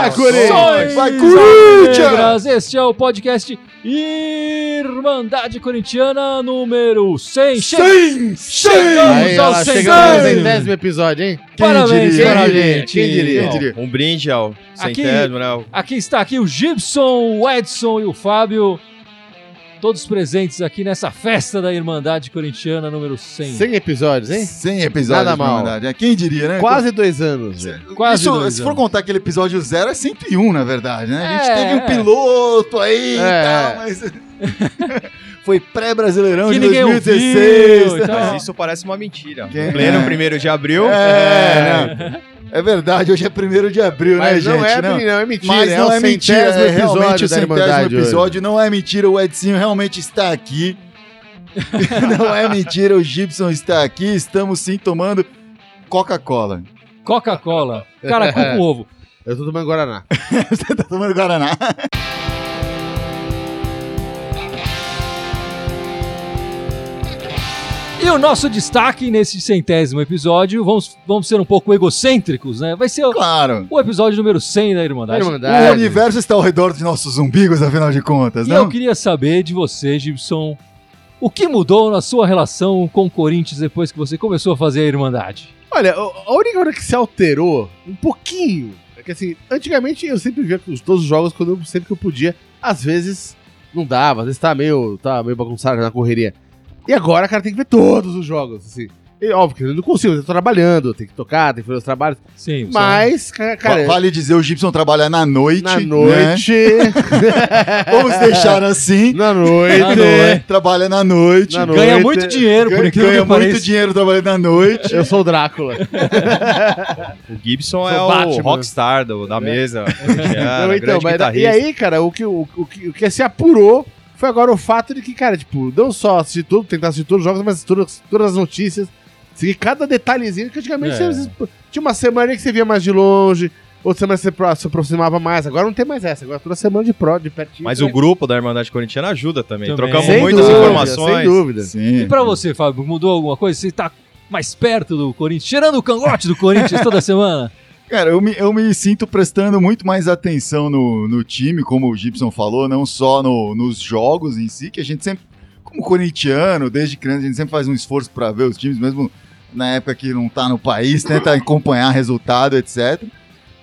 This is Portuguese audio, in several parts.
Vai, Corinthians! Vai, Corinthians! Este é o podcast Irmandade Corintiana número 100. Che- Sim! Chegamos Aí, ao olha lá, 100. chegamos no centésimo episódio, hein? Parabéns diria? para a Quem diria? gente. Quem diria? Quem diria? Um brinde ao Aqui- centésimo, né? O- Aqui está aqui o Gibson, o Edson e o Fábio. Todos presentes aqui nessa festa da Irmandade Corintiana número 100. 100 episódios, hein? 100 episódios, Nada mal. na verdade. É, Quem diria, né? Quase dois anos, velho. Quase Isso, dois se for anos. contar aquele episódio zero, é 101, na verdade, né? A gente É, teve um é. piloto aí e É. tal, mas... Foi pré-brasileirão de ninguém 2016. ouviu e tal. Mas isso parece uma mentira. Quem- Pleno é. primeiro de abril. É, não. É verdade, hoje é 1 de abril, Mas né, não, gente? é, não. é mentira, Mas é não é mentira, é realmente episódio o centésimo Irmandade hoje. episódio, não é mentira, o Edinho realmente está aqui. não é mentira, o Gibson está aqui, estamos sim tomando Coca-Cola. Coca-Cola. Caracu com ovo. Eu tô tomando Guaraná. Você tá tomando Guaraná? E o nosso destaque nesse centésimo episódio, vamos, vamos ser um pouco egocêntricos, né? Vai ser o, Claro. o episódio número 100 da Irmandade. Irmandade. O universo está ao redor de nossos umbigos, afinal de contas, E não? eu queria saber de você, Gibson, o que mudou na sua relação com o Corinthians depois que você começou a fazer a Irmandade? Olha, a única coisa que se alterou um pouquinho é que assim, antigamente eu sempre via os- todos os jogos quando eu, sempre que eu podia. Às vezes não dava, às vezes tá meio, tá meio bagunçado na correria. E agora, cara, tem que ver todos os jogos, assim. E, óbvio que eu não consigo, eu tô trabalhando, tem que tocar, tem que fazer os trabalhos. Sim, você- Mas, ca- cara, vale dizer, o Gibson trabalha na noite. na né? noite. Vamos deixar assim. na noite. Na noite. Trabalha na noite. Na ganha noite. muito dinheiro, por Ganha, incrível ganha que muito pareça. dinheiro trabalhando na noite. Eu sou o Drácula. O Gibson é Batman. o rockstar do- da mesa. corintiana, Não, então, grande mas, e aí, cara, o que, o, o que, o que se apurou foi agora o fato de que, cara, tipo, não só assistir tudo, tentar assistir todos os jogos, mas todas, todas as notícias, seguir cada detalhezinho, que antigamente É. você, tinha uma semana que você via mais de longe, outra semana você se aproximava mais, agora não tem mais essa, agora toda semana de pró, de pertinho. Mas né? o grupo da Irmandade Corintiana ajuda também. Também. Trocamos Sem muitas dúvida, informações. Sem dúvida. Sim. E pra você, Fábio, mudou alguma coisa? Você tá mais perto do Corinthians, cheirando o cangote do Corinthians toda semana? Cara, eu me, eu me sinto prestando muito mais atenção no, no time, como o Gibson falou, não só no- nos jogos em si, que a gente sempre, como corintiano, desde criança, a gente sempre faz um esforço para ver os times, mesmo na época que não tá no país, tenta acompanhar resultado, etc.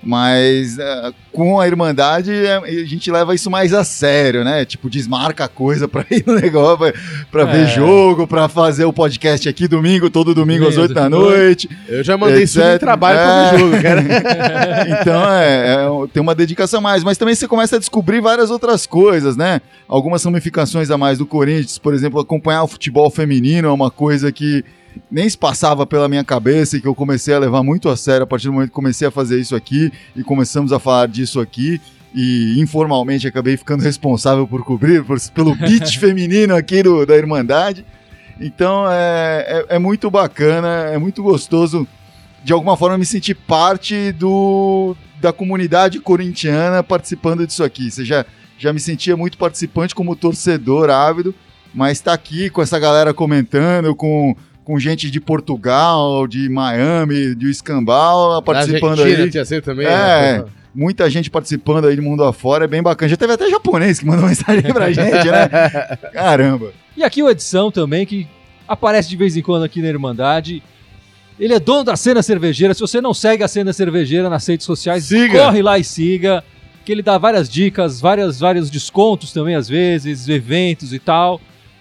Mas eh, com a Irmandade eh, a gente leva isso mais a sério, né? Tipo, desmarca a coisa pra ir no negócio, pra, pra É. ver jogo, pra fazer o podcast aqui domingo, todo domingo às 8 da oito. noite. Eu já mandei Etc. isso de trabalho pra É. ver jogo, cara. então é, é, tem uma dedicação a mais, mas também você começa a descobrir várias outras coisas, né? Algumas ramificações a mais do Corinthians, por exemplo, acompanhar o futebol feminino é uma coisa que nem se passava pela minha cabeça e que eu comecei a levar muito a sério a partir do momento que comecei a fazer isso aqui e começamos a falar disso aqui. E informalmente acabei ficando responsável por cobrir por- pelo beat feminino aqui do, da Irmandade. Então é, é, é muito bacana, é muito gostoso de alguma forma me sentir parte do, da comunidade corintiana participando disso aqui. Você já, já me sentia muito participante como torcedor ávido, mas tá aqui com essa galera comentando, com, com gente de Portugal, de Miami, de Escambau participando Argentina aí. tinha sido também. É. né? Muita gente participando aí do mundo afora, é bem bacana. Já teve até japonês que mandou mensagem pra gente, né? Caramba. E aqui o Edição também, que aparece de vez em quando aqui na Irmandade. Ele é dono da cena cervejeira. Se você não segue a cena cervejeira nas redes sociais, Siga. corre lá e siga. Que ele dá várias dicas, várias, vários descontos também, às vezes, eventos e tal.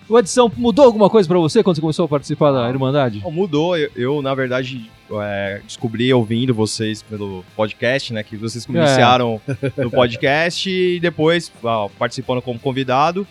O Edição mudou alguma coisa pra você quando você começou a participar da Irmandade? Bom, Mudou, eu, eu, na verdade é, descobri ouvindo vocês pelo podcast, né? Que vocês É. iniciaram no podcast e depois ó, participando como convidado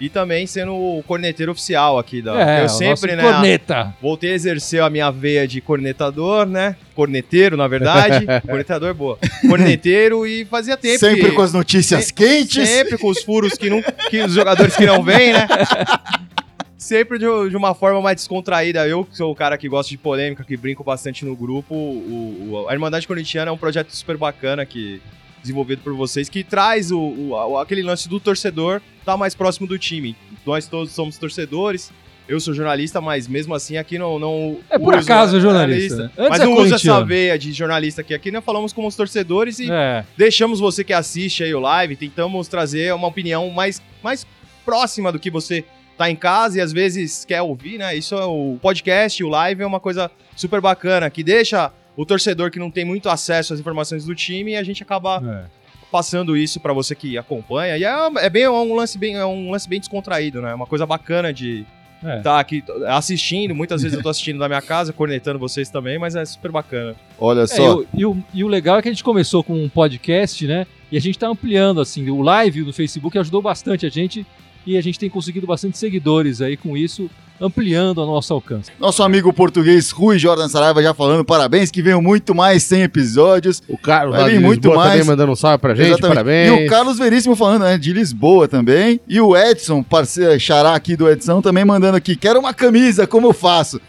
e também sendo o corneteiro oficial aqui da. É, eu sempre, nosso né? Corneta. Voltei a exercer a minha veia de cornetador, né? Corneteiro, na verdade. Cornetador, boa. Corneteiro e fazia tempo. Sempre que- com as notícias Se- quentes. Sempre com os furos que, não, que os jogadores que não vêm, né? Sempre de, de uma forma mais descontraída. Eu, que sou o cara que gosta de polêmica, que brinco bastante no grupo. O, o- a Irmandade Corintiana é um projeto super bacana que desenvolvido por vocês, que traz o, o- aquele lance do torcedor estar mais próximo do time. Nós todos somos torcedores Eu sou jornalista, mas mesmo assim aqui não. não É por acaso né, jornalista, né? Mas é não usa essa veia de jornalista aqui. Aqui nós falamos como os torcedores e É. deixamos você que assiste aí o live, tentamos trazer uma opinião mais, mais próxima do que você tá em casa e às vezes quer ouvir, né? Isso é o podcast, o live é uma coisa super bacana, que deixa o torcedor que não tem muito acesso às informações do time e a gente acaba é. passando isso pra você que acompanha. E é, é bem é um lance bem é um lance bem descontraído, né? É uma coisa bacana de É. estar aqui assistindo. Muitas vezes eu tô assistindo da minha casa, cornetando vocês também, mas é super bacana. Olha É, só. e, o, e o- e o legal é que a gente começou com um podcast, né? E a gente tá ampliando, assim, o live no Facebook ajudou bastante a gente e a gente tem conseguido bastante seguidores aí com isso, ampliando o nosso alcance. Nosso amigo português Rui Jordan Saraiva já falando parabéns, que venham muito mais 100 episódios. O Carlos Vai vir de muito Lisboa mais. também mandando um salve pra gente, Exatamente. parabéns. E o Carlos Veríssimo falando, né, de Lisboa também. E o Edson, parceiro, xará aqui do Edson, também mandando aqui, quero uma camisa, como eu faço?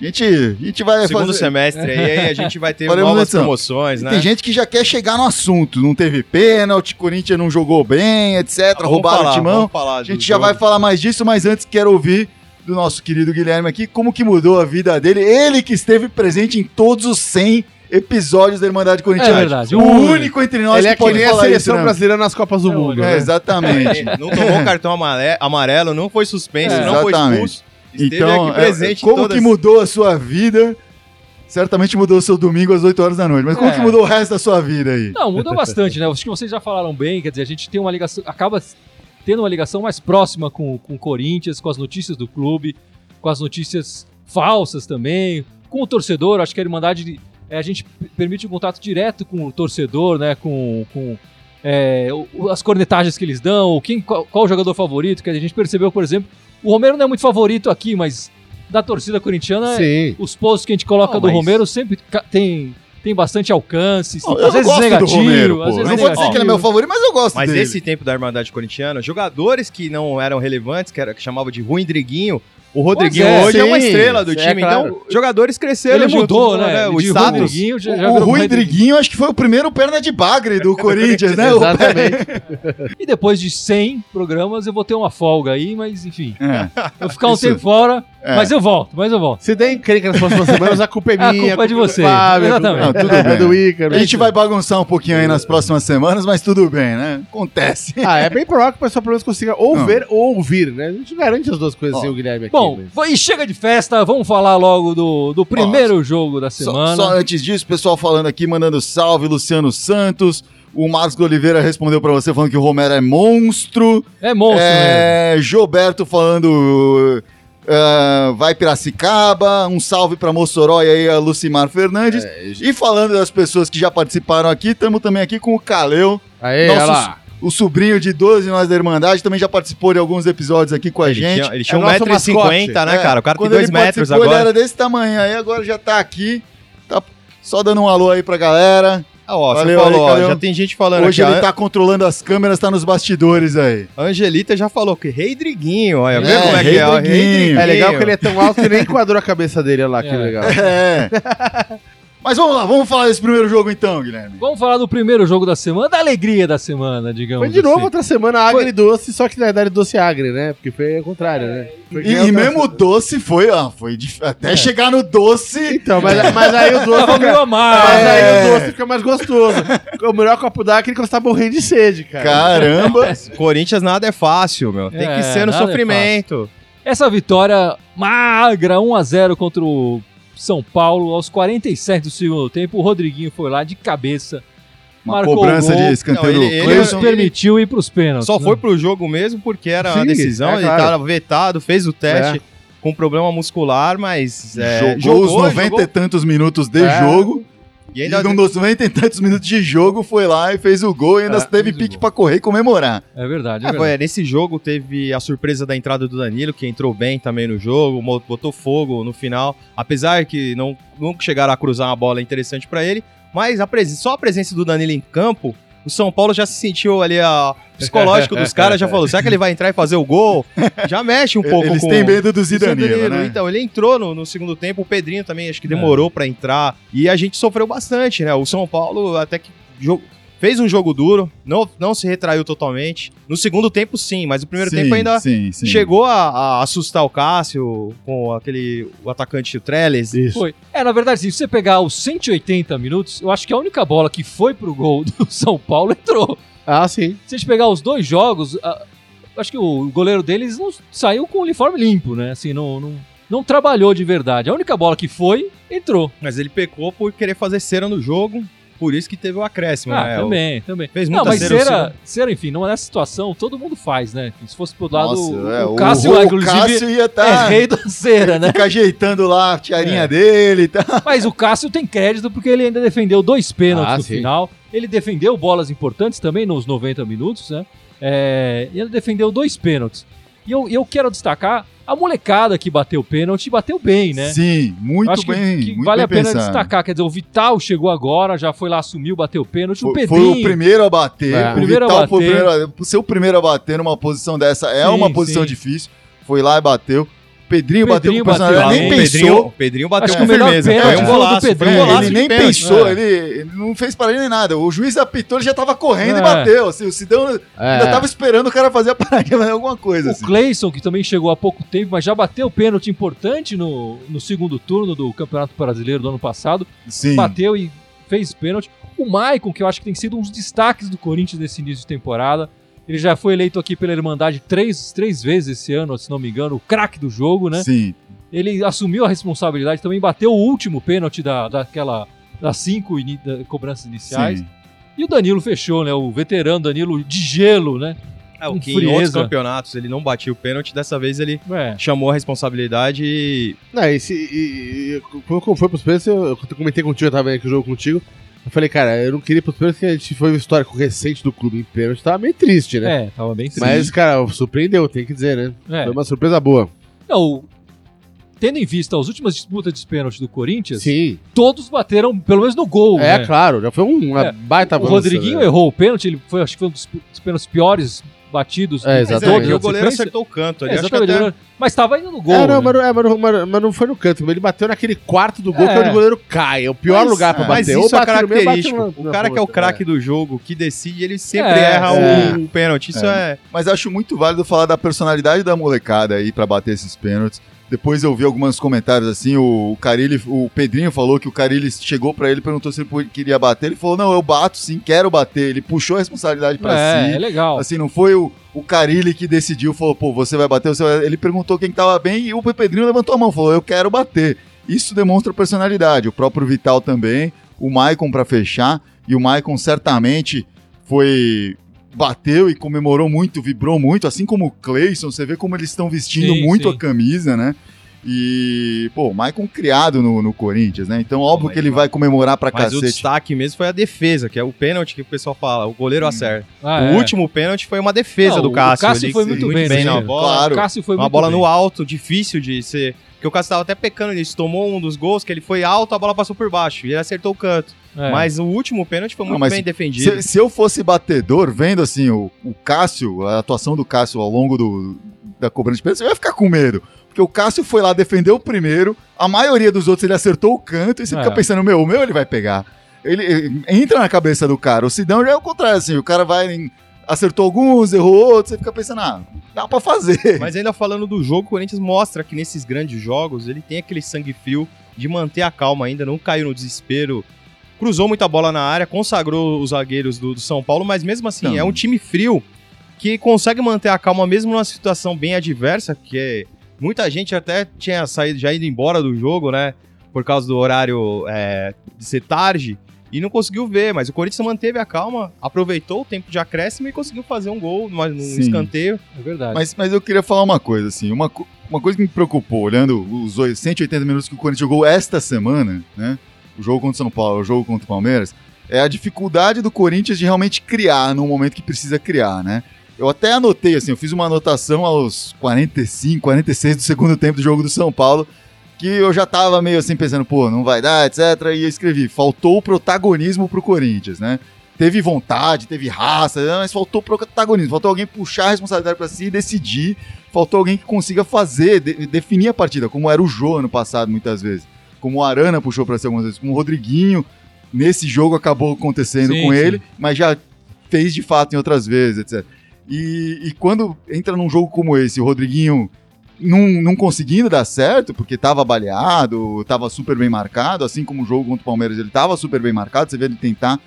A gente, a gente vai Segundo fazer... semestre aí, aí a gente vai ter Faremos novas edição. promoções, E né? Tem gente que já quer chegar no assunto, não teve pênalti, Corinthians não jogou bem, etc, Vamos roubaram falar, o timão. falar A gente já jogo. vai falar mais disso, mas antes quero ouvir do nosso querido Guilherme aqui como que mudou a vida dele. Ele que esteve presente em todos os 100 episódios da Irmandade Corintiana. É verdade, O único. único entre nós Ele que é que pode nem a falar seleção isso, né? brasileira nas Copas do É, Mundo. É, né? exatamente. É, não tomou cartão amare- amarelo, não foi suspenso, É, não foi expulso. Esteve Então, aqui é, presente em como todas. que mudou a sua vida? Certamente mudou o seu domingo às 8 horas da noite, mas como É. que mudou o resto da sua vida aí? Não, mudou bastante, né? Acho que vocês já falaram bem, quer dizer, a gente tem uma ligação, acaba tendo uma ligação mais próxima com, com o Corinthians, com as notícias do clube, com as notícias falsas também, com o torcedor, acho que a Irmandade, é, a gente permite um contato direto com o torcedor, né? Com, com é, as cornetagens que eles dão, quem, qual, qual o jogador favorito, que a gente percebeu, por exemplo, o Romero não é muito favorito aqui, mas da torcida corintiana, Sim. os posts que a gente coloca Não, do mas- Romero sempre tem, tem bastante alcance, Não, eu às vezes gosto negativo, do Romero, às pô. vezes Não vou dizer negativo. que ele é meu favorito, mas eu gosto Mas dele. nesse tempo da Irmandade Corintiana, jogadores que não eram relevantes, que, era, que chamava de Rui Driguinho, o Rodriguinho é, hoje é uma sim, estrela do é time. claro. Então, jogadores cresceram Ele junto, mudou, né? O De status. Rodriguinho já, já O Rodriguinho. Driguinho acho que foi o primeiro perna de bagre do Corinthians, né? O- Exatamente. E depois de 100 programas eu vou ter uma folga aí, mas enfim. É. Eu vou ficar um Isso. tempo fora, É. mas eu volto, mas eu volto. Se der encrenca nas próximas semanas, a culpa é A minha. culpa é de do vocês, Fábio, exatamente. a culpa Não, tudo é bem. do Ícaro. A gente vai bagunçar um pouquinho aí nas próximas semanas, mas tudo bem, né? Acontece. Ah, é bem provável que o pessoal pelo menos consiga ou ver ou ouvir, né? A gente garante as duas coisas sem o Guilherme aqui. Bom, mas- e chega de festa, vamos falar logo do, do primeiro jogo da Só, semana. só antes disso, pessoal falando aqui, mandando salve, Luciano Santos. O Marcos Oliveira respondeu pra você falando que o Romero é monstro. É monstro mesmo. É, Gilberto falando. ah, vai Piracicaba, um salve pra Mossoró e aí a Lucimar Fernandes. É, E falando das pessoas que já participaram aqui, estamos também aqui com o Caleu, Aê, Nossos- olha lá. O sobrinho de 12 nós da Irmandade, também já participou de alguns episódios aqui com a Ele gente. tinha, ele tinha É o nosso 1,50m, mascote. né, É, cara? O cara tem quando 2 ele metros agora. Ele era desse tamanho, aí agora já tá aqui. Tá só dando um alô aí pra galera. Ah, ó, Valeu você falou, aí, ó, já tem gente falando Hoje aqui. ele a tá controlando as câmeras, tá nos bastidores aí. A Angelita já falou que Rei Driguinho, olha, vê É, como é que é, ó, Driguinho. É legal que ele é tão alto que nem enquadrou a cabeça dele, olha lá, que É. legal. É. Mas vamos lá, vamos falar desse primeiro jogo então, Guilherme. Vamos falar do primeiro jogo da semana, da alegria da semana, digamos Foi de novo assim. outra semana agri doce, só que na verdade doce agri, né? Porque foi ao contrário, né? Foi E, e mesmo o doce foi, ó, foi dif- até chegar no doce. Então, mas, mas aí o doce fica... amargo. Mas aí É. o doce fica mais gostoso. O melhor copo d'água é aquele que você tá morrendo de sede, cara. Caramba. Corinthians nada é fácil, meu. Tem É, que ser no é sofrimento. Essa vitória magra, 1x0 contra o São Paulo, aos 47 do segundo tempo, o Rodriguinho foi lá de cabeça, Uma marcou cobrança o gol, de escanteio Não, ele- ele- nos permitiu ir pros pênaltis. Só né? foi pro jogo mesmo porque era a Sim, decisão, é ele claro. tava vetado, fez o teste É. com problema muscular, mas é, jogou, os 90 e tantos minutos de É. jogo. E E ainda nos 90 e tantos minutos de jogo foi lá e fez o gol e ainda É, teve pique pra correr e comemorar. É verdade, é Ah, verdade. foi, nesse jogo teve a surpresa da entrada do Danilo, que entrou bem também no jogo, botou fogo no final, apesar que não, nunca chegaram a cruzar uma bola interessante pra ele, mas a só a presença do Danilo em campo, o São Paulo já se sentiu ali, a psicológico dos caras já falou, será que ele vai entrar e fazer o gol? Já mexe um pouco Eles com têm medo do é Zidanilo, Danilo, né? Então, ele entrou no, no segundo tempo, o Pedrinho também acho que demorou pra entrar. E a gente sofreu bastante, né? O São Paulo até que fez um jogo duro, não, não se retraiu totalmente. No segundo tempo, sim, mas no primeiro Sim, tempo ainda sim, sim. chegou a, a assustar o Cássio com aquele o atacante o Trellis. Isso. Foi. É, na verdade, se você pegar os 180 minutos, eu acho que a única bola que foi pro gol do São Paulo entrou. Ah, sim. Se a gente pegar os dois jogos, a- acho que o goleiro deles não saiu com o uniforme limpo, né? Assim, não, não, não trabalhou de verdade. A única bola que foi, entrou. Mas ele pecou por querer fazer cera no jogo, por isso que teve o acréscimo, Ah, né? também, também. Fez Não, muita mas cera, o cera, cera, enfim, não nessa situação, todo mundo faz, né? Se fosse pro lado, Nossa, é, o Cássio, o, inclusive, Cássio ia é estar. rei da cera, né? Fica ajeitando lá a tiarinha É. dele e tal. Mas o Cássio tem crédito porque ele ainda defendeu dois pênaltis Ah, no sim. final. Ele defendeu bolas importantes também nos 90 minutos, né? É, e ele defendeu dois pênaltis. E eu, eu quero destacar a molecada que bateu o pênalti bateu bem, né? Sim, muito Acho que- bem. que, muito vale bem a pena pensado. destacar. Quer dizer, o Vital chegou agora, já foi lá, assumiu, bateu o pênalti. o Foi, foi Pedrinho. o primeiro a bater. É. O Primeiro a Vital foi o bater. primeiro a, ser o primeiro a bater numa posição dessa é Sim, uma posição sim. difícil. Foi lá e bateu. Pedrinho, Pedrinho bateu com bateu personalidade, bem. nem o Pedrinho, pensou. o Pedrinho bateu Acho com o firmeza. Foi um o do golaço, foi um golaço ele nem pênalti. pensou, É. ele, ele não fez para ele nem nada. O juiz apitou, ele já tava correndo É. e bateu. Assim, o Sidão É. ainda tava esperando o cara fazer a fazer alguma coisa. O Assim. Cleison, que também chegou há pouco tempo, mas já bateu pênalti importante no, no segundo turno do Campeonato Brasileiro do ano passado. Sim. bateu e fez pênalti. O Maicon, que eu acho que tem sido um dos destaques do Corinthians nesse início de temporada. Ele já foi eleito aqui pela Irmandade três, três vezes esse ano, se não me engano, o craque do jogo, né? Sim. Ele assumiu a responsabilidade, também bateu o último pênalti da, daquela, das cinco ini- da- cobranças iniciais. Sim. E o Danilo fechou, né? O veterano Danilo de gelo, né? É, o que em outros frieza. campeonatos ele não batia o pênalti, dessa vez ele É. chamou a responsabilidade e Não, e, se, e, e quando foi pros pênaltis, eu, eu comentei contigo, eu tava vendo aqui o jogo contigo. Eu falei, cara, eu não queria pênaltis porque a gente foi um histórico recente do clube em pênalti, tava meio triste, né? É, tava bem triste. Mas, cara, surpreendeu, tem que dizer, né? É. Foi uma surpresa boa. Não, tendo em vista as últimas disputas de pênalti do Corinthians, Sim. todos bateram pelo menos no gol. É, né? claro, já foi um- uma É, baita O avanço, Rodriguinho né? errou o pênalti, ele foi, acho que foi um dos, dos pênaltis piores batidos. É, Mas é, Exatamente. e o goleiro acertou o canto ali. É, Acho que exatamente, até- mas estava indo no gol. É, não, né? mas, não- é, mas, mas- mas não foi no canto, ele bateu naquele quarto do gol É. que é onde o goleiro cai. É o pior Mas- lugar pra Mas bater. isso é no meio, característico. na- o cara que é o craque do jogo, que decide, ele sempre É, erra é. o, pênalti. Isso é. Mas acho muito válido falar da personalidade da molecada aí pra bater esses pênaltis. Depois eu vi alguns comentários assim, o, o Carilli, o Pedrinho falou que o Carilli chegou pra ele, perguntou se ele queria bater, ele falou, não, eu bato sim, quero bater. Ele puxou a responsabilidade pra é, si. é legal. Assim, não foi o, o Carilli que decidiu, falou, pô, você vai bater, você vai... ele perguntou quem tava bem e o Pedrinho levantou a mão, falou, eu quero bater. Isso demonstra personalidade. O próprio Vital também, o Maicon pra fechar, e o Maicon certamente foi bateu e comemorou muito, vibrou muito, assim como o Cleison, você vê como eles estão vestindo Sim, muito sim. a camisa, né? E, pô, o Maicon criado no, no Corinthians, né? Então, óbvio mas- que ele vai comemorar pra Mas o cacete. destaque mesmo foi a defesa, que é o pênalti que o pessoal fala. O goleiro acerta. Ah, o é. último pênalti foi uma defesa Não, do o Cássio. Cássio ali, foi que- muito bem, na bola. Claro. O Cássio foi Uma muito bola bem. no alto, difícil de ser. Porque o Cássio tava até pecando nisso. Tomou um dos gols que ele foi alto, a bola passou por baixo. E ele acertou o canto. É. Mas o último pênalti foi Não, muito mas bem defendido. Se, se eu fosse batedor, vendo assim o, o Cássio, a atuação do Cássio ao longo do, da cobrança de pênalti, eu ia ficar com medo. Porque o Cássio foi lá defender o primeiro, a maioria dos outros ele acertou o canto, e você É. fica pensando, meu, o meu ele vai pegar. Ele, ele entra na cabeça do cara. O Sidão já é o contrário, assim, o cara vai. em- acertou alguns, errou outros, você fica pensando, ah, dá pra fazer. Mas ainda falando do jogo, o Corinthians mostra que nesses grandes jogos ele tem aquele sangue frio de manter a calma ainda, não caiu no desespero. Cruzou muita bola na área, consagrou os zagueiros do, do São Paulo, mas mesmo assim Então. é um time frio que consegue manter a calma mesmo numa situação bem adversa, que muita gente até tinha saído, já ido embora do jogo, né? Por causa do horário é, de ser tarde. E não conseguiu ver, mas o Corinthians manteve a calma, aproveitou o tempo de acréscimo e conseguiu fazer um gol numa- num Sim. escanteio. É verdade. Mas, mas eu queria falar uma coisa, assim, uma, uma coisa que me preocupou, olhando os oito- 180 minutos que o Corinthians jogou esta semana, né? O jogo contra o São Paulo, o jogo contra o Palmeiras, é a dificuldade do Corinthians de realmente criar no momento que precisa criar, né? Eu até anotei, assim, eu fiz uma anotação aos 45, 46 do segundo tempo do jogo do São Paulo, que eu já tava meio assim pensando, pô, não vai dar, etc. E eu escrevi, faltou o protagonismo pro Corinthians, né? Teve vontade, teve raça, mas faltou protagonismo, faltou alguém puxar a responsabilidade pra si e decidir, faltou alguém que consiga fazer, de- definir a partida, como era o Jô ano passado, muitas vezes, como o Arana puxou pra si algumas vezes, como o Rodriguinho, nesse jogo acabou acontecendo Sim, com sim. ele, mas já fez de fato em outras vezes, etc. E, e quando entra num jogo como esse, o Rodriguinho não, não conseguindo dar certo, porque tava baleado, tava super bem marcado, assim como o jogo contra o Palmeiras, ele tava super bem marcado, você vê ele tentar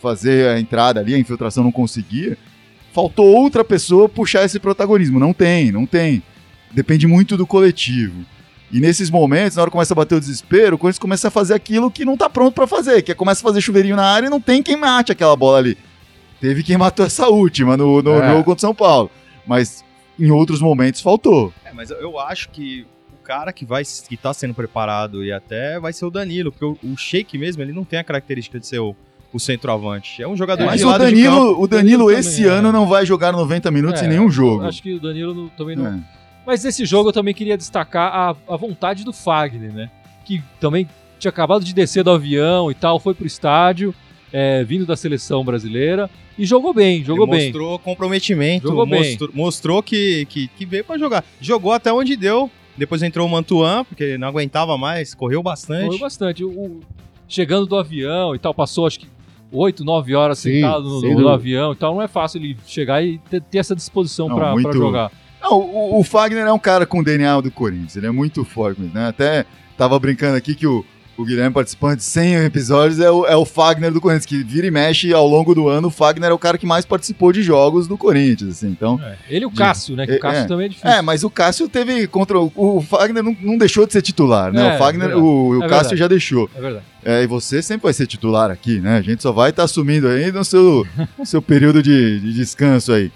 fazer a entrada ali, a infiltração não conseguia. Faltou outra pessoa puxar esse protagonismo. Não tem, não tem. Depende muito do coletivo. E nesses momentos, na hora que começa a bater o desespero, o Corinthians começa a fazer aquilo que não tá pronto pra fazer, que é começa a fazer chuveirinho na área e não tem quem mate aquela bola ali. Teve quem matou essa última no, no É. jogo contra o São Paulo. Mas em outros momentos faltou. É, mas eu- acho que o cara que vai que tá sendo preparado e até vai ser o Danilo, porque o, o Sheik mesmo, ele não tem a característica de ser o, o centroavante. É um jogador Mas de o de campo. Danilo, o Danilo Danilo esse também, ano é. não vai jogar 90 minutos É, em nenhum jogo. Acho que o Danilo não- também não. É. Mas nesse jogo eu também queria destacar a, a vontade do Fagner, né? Que também tinha acabado de descer do avião e tal, foi pro estádio, é, vindo da seleção brasileira e jogou bem, jogou Ele bem. Mostrou comprometimento, Jogou bem. mostrou, mostrou que, que, que veio pra jogar. Jogou até onde deu. Depois entrou o Mantuan, porque não aguentava mais, correu bastante. Foi bastante. O- o- chegando do avião e tal, passou acho que 8, 9 horas Sim, sentado no, no avião e tal. Não é fácil ele chegar e ter, ter essa disposição pra, muito- jogar. Não, o, o Fagner é um cara com o DNA do Corinthians, ele é muito forte, né? Até tava brincando aqui que o, o Guilherme participando de 100 episódios é o, é o Fagner do Corinthians, que vira e mexe ao longo do ano, o Fagner é o cara que mais participou de jogos do Corinthians, assim, então... É. Ele e o Cássio, né? Que É, o Cássio é. também é difícil. É, mas o Cássio teve contra o, o Fagner não, não deixou de ser titular, né? É, o Fagner, verdade. o, o É Cássio verdade. já deixou. É verdade. É, e você sempre vai ser titular aqui, né? A gente só vai estar assumindo aí no seu, seu período de, de descanso aí.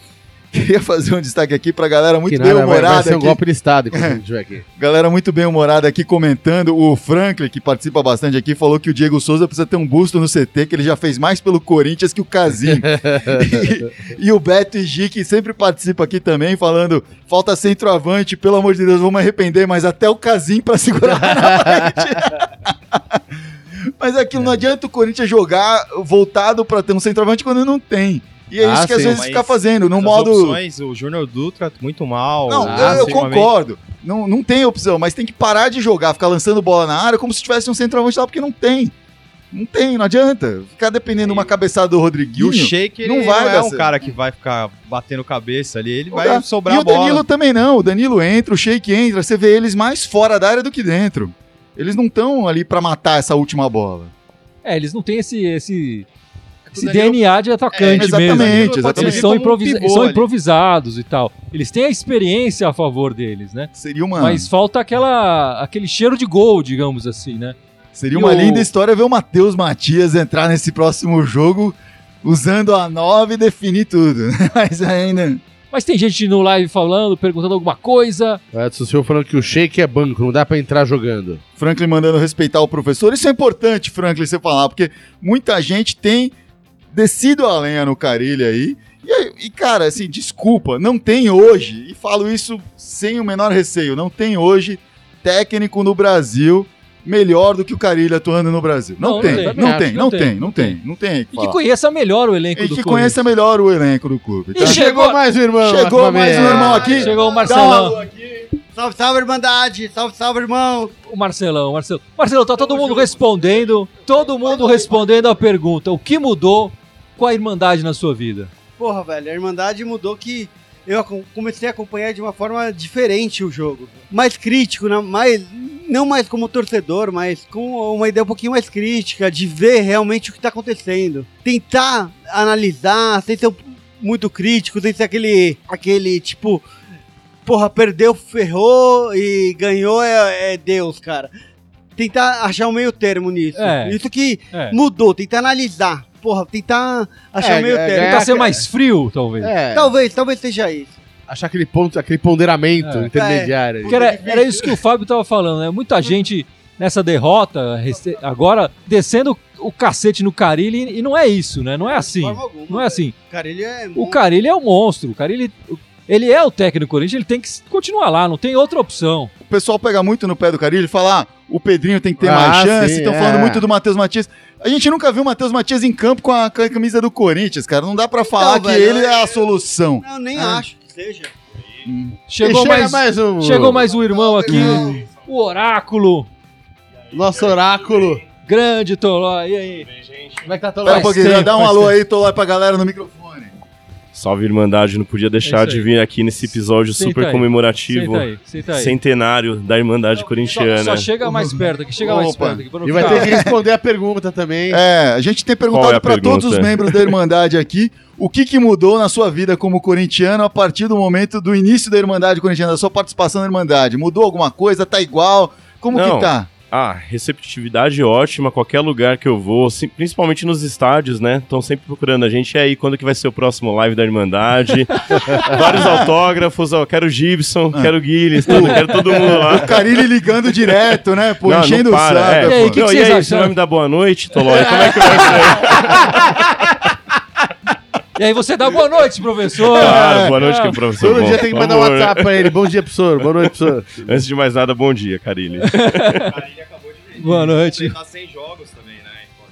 Queria fazer um destaque aqui pra galera muito que bem nada, vai, ser um aqui. golpe de Estado enquanto a aqui. Galera muito bem humorada aqui comentando. O Franklin, que participa bastante aqui, falou que o Diego Souza precisa ter um busto no CT, que ele já fez mais pelo Corinthians que o Casim. e, e o Beto Igi, que sempre participa aqui também, falando: falta centroavante, pelo amor de Deus, vamos arrepender, mas até o Casim pra segurar na frente. mas aquilo não adianta o Corinthians jogar voltado pra ter um centroavante quando não tem. E é Ah, isso que às sim, vezes mas fica fazendo, no As modo. opções, o Júnior Dutra, muito mal. Não, Ah, eu, eu sim, concordo. Não, não tem opção, mas tem que parar de jogar, ficar lançando bola na área como se tivesse um centroavante lá, porque não tem. Não tem, não adianta. Ficar dependendo de uma cabeçada do E Rodriguinho. o Sheik, ele não não, vai é dar um certo. cara que vai ficar batendo cabeça ali, ele não vai dá. sobrar e a o bola. Danilo também não. O Danilo entra, o Sheik entra. Você vê eles mais fora da área do que dentro. Eles não estão ali pra matar essa última bola. É, eles não têm esse, esse, esse Danilo- DNA de atacante É, mesmo. exatamente, Eles exatamente. são, um são improvisados e tal. Eles têm a experiência a favor deles, né? Seria uma, Mas falta aquela, aquele cheiro de gol, digamos assim, né? seria e uma o- linda história ver o Matheus Matias entrar nesse próximo jogo usando a 9 e definir tudo. Mas ainda. Mas tem gente no live falando, perguntando alguma coisa. O Edson Silva falando que o shake é banco, não dá pra entrar jogando. Franklin mandando respeitar o professor. Isso é importante, Franklin, você falar, porque muita gente tem descido a lenha no Carilho aí. E, e, cara, assim, desculpa, não tem hoje, e falo isso sem o menor receio, não tem hoje técnico no Brasil melhor do que o Carilho atuando no Brasil. Não, Não, não tem, tem, não, tem, não não tem, tem, não tem, não tem. E que que conheça melhor o elenco E do que Corinthians. conheça melhor o elenco do clube. E chegou- mais um irmão. Chegou mais um irmão aqui. Chegou o Dá Marcelão. Salve, salve, Irmandade! Salve, salve, irmão! O Marcelão, Marcelo. Marcelo, tá todo mundo respondendo, todo mundo respondendo a pergunta. O que mudou com a Irmandade na sua vida? Porra, velho, a Irmandade mudou que eu comecei a acompanhar de uma forma diferente o jogo. Mais crítico, né? mais, não mais como torcedor, mas com uma ideia um pouquinho mais crítica, de ver realmente o que tá acontecendo. Tentar analisar, sem ser muito crítico, sem ser aquele, aquele tipo, porra, perdeu, ferrou e ganhou é, é Deus, cara. Tentar achar um meio termo nisso. É. Isso que É. mudou, tentar analisar. Porra, tentar achar É, meio é, termo. é, Tentar ser mais frio, talvez. É, Talvez, talvez seja isso. achar aquele ponto, aquele ponderamento É. intermediário. Porque era, era isso que o Fábio tava falando, né? Muita gente nessa derrota, agora descendo o cacete no Carilli, e não é isso, né? Não é assim. Alguma, Não é assim. Cara, ele é. O Carilli é um monstro. O Carilli, ele é o técnico do Corinthians, ele tem que continuar lá, não tem outra opção. O pessoal pega muito no pé do Carilho e fala: ah, o Pedrinho tem que ter Ah, mais chance. Estão é. falando muito do Matheus Matias. A gente nunca viu o Matheus Matias em campo com a, camisa do Corinthians, cara. Não dá pra falar que velho, ele é a eu- solução. Não, nem Ah. acho que seja. Chegou chega mais, mais um. chegou mais um irmão aqui, o Oráculo. Nosso oráculo. Grande Tolói, e aí? Como é que tá Pera um pouquinho, dá um alô aí, lá pra galera no microfone. Salve Irmandade, não podia É deixar isso de vir aqui nesse episódio Senta super aí. comemorativo, Senta aí, senta aí. centenário da Irmandade Corintiana. Só, só chega mais perto aqui, chega mais Opa. perto aqui. pra não E vai ficar- ter que responder a pergunta também. É, a gente tem é perguntado a pra todos os membros da Irmandade aqui o que, que mudou na sua vida como corintiano a partir do momento do início da Irmandade Corintiana, da sua participação na Irmandade. Mudou alguma coisa? Tá igual? Como Não. que tá? Ah, receptividade ótima, qualquer lugar que eu vou, sim- principalmente nos estádios, né? Estão sempre procurando a gente. E aí, quando que vai ser o próximo live da Irmandade? Vários autógrafos, ó, quero Gibson, Ah. quero Guilherme, todo- quero todo mundo lá. O Carilli ligando direto, né? Pô, Não, enchendo não o para, saco. é. E aí, pô. que Não, vocês e aí, acham? você vai me dar boa noite, Tolói? Como é que vai ser? E aí você dá boa noite, professor. Claro, boa noite, que o professor. Todo bom, dia tem que mandar um? WhatsApp pra ele. Bom dia, professor. Boa noite, professor. Antes de mais nada, bom dia, Carilli. O Carilli Boa noite. Ele tá sem jogos também, né?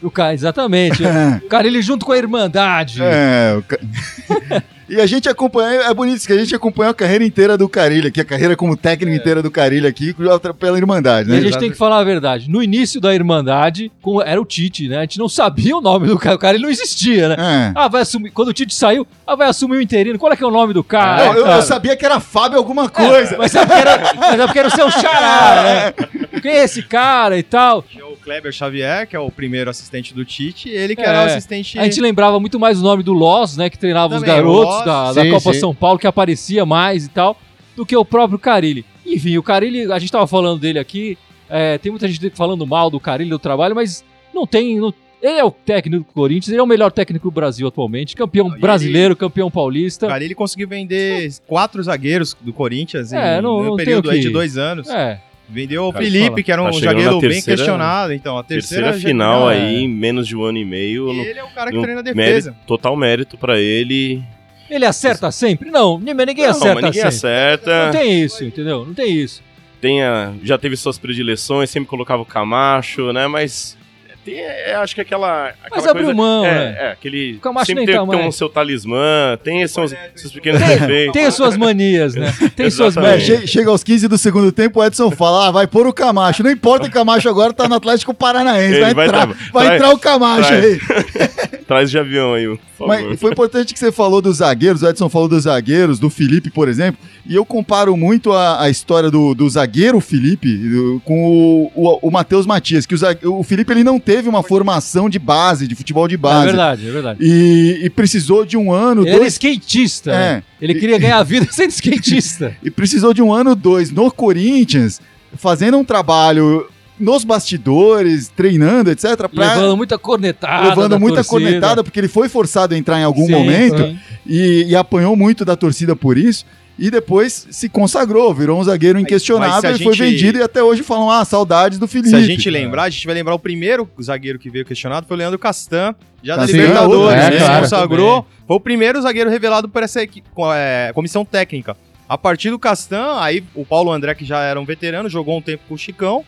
O cara, exatamente. O cara, ele junto com a Irmandade. É, o ca- E a gente acompanha, é bonito isso, que a gente acompanhou a carreira inteira do Carilli aqui, a carreira como técnico inteira do Carilli aqui, pela Irmandade, E a né? gente tem que falar a verdade. No início da Irmandade, era o Tite, né? A gente não sabia o nome do cara. O cara ele não existia, né? É. Ah, vai assumir. Quando o Tite saiu, ah, vai assumir o interino. Qual é que é o nome do cara? Não, eu, eu cara? sabia que era Fábio alguma coisa. Mas é porque era, mas é porque era o seu xará, né? Quem é esse cara e tal? Kleber Xavier, que é o primeiro assistente do Tite, e ele que É, era o assistente. A gente lembrava muito mais o nome do Loss, né? Que treinava os Também, garotos o Loss. da, da Sim, Copa sim. São Paulo, que aparecia mais e tal, do que o próprio Carilli. Enfim, o Carilli, a gente tava falando dele aqui, é, tem muita gente falando mal do Carilli, do trabalho, mas não tem... não- ele é o técnico do Corinthians, ele é o melhor técnico do Brasil atualmente, campeão Não, brasileiro, campeão paulista. O Carilli conseguiu vender quatro zagueiros do Corinthians em É, não tem período de dois anos. É, Vendeu o Cara, Felipe, fala. que era um Tá chegando zagueiro bem questionado. Então, a terceira. Terceira final é. aí, em menos de um ano e meio. E no- ele é o cara que treina a mérito- defesa. total mérito pra ele. ele acerta sempre? Não, ninguém Não, acerta mas ninguém sempre. acerta. Não tem isso, entendeu? Não tem isso. Tem a- já teve suas predileções, sempre colocava o Camacho, né? Mas tem, é, acho que aquela. aquela Mas abriu coisa- mão, é, né? É, aquele. Camacho sempre tem, tá tem um seu talismã, tem esses, esses pequenos defeitos. Tem as suas manias, né? Tem suas manias. che- chega aos 15 do segundo tempo, o Edson fala: ah, vai pôr o Camacho. Não importa que o Camacho agora tá no Atlético Paranaense. Vai, vai entrar, tra- vai traz- entrar o Camacho aí. Traz de avião aí, por favor. Mas foi importante que você falou dos zagueiros, o Edson falou dos zagueiros, do Felipe, por exemplo, e eu comparo muito a, a história do, do zagueiro Felipe do- com o, o, o Matheus Matias, que o, zague- o Felipe ele não teve uma formação de base, de futebol de É base. verdade, é verdade. E, e precisou de um ano, Ele era dois. skatista, É. né? Ele queria ganhar a vida sendo skatista. E precisou de um ano, dois no Corinthians, fazendo um trabalho nos bastidores, treinando, etc. Pra, levando muita cornetada. levando da muita torcida. cornetada, porque ele foi forçado a entrar em algum Sim, momento. e, e apanhou muito da torcida por isso. E depois se consagrou, virou um zagueiro inquestionável a e foi gente- vendido. E até hoje falam, ah, saudades do Felipe. Se a gente lembrar, a gente vai lembrar o primeiro zagueiro que veio questionado foi o Leandro Castan, já da Castan, Libertadores, é, né? claro. Se consagrou. Foi o primeiro zagueiro revelado por essa é, comissão técnica. A partir do Castan, aí o Paulo André, que já era um veterano, jogou um tempo com o Chicão.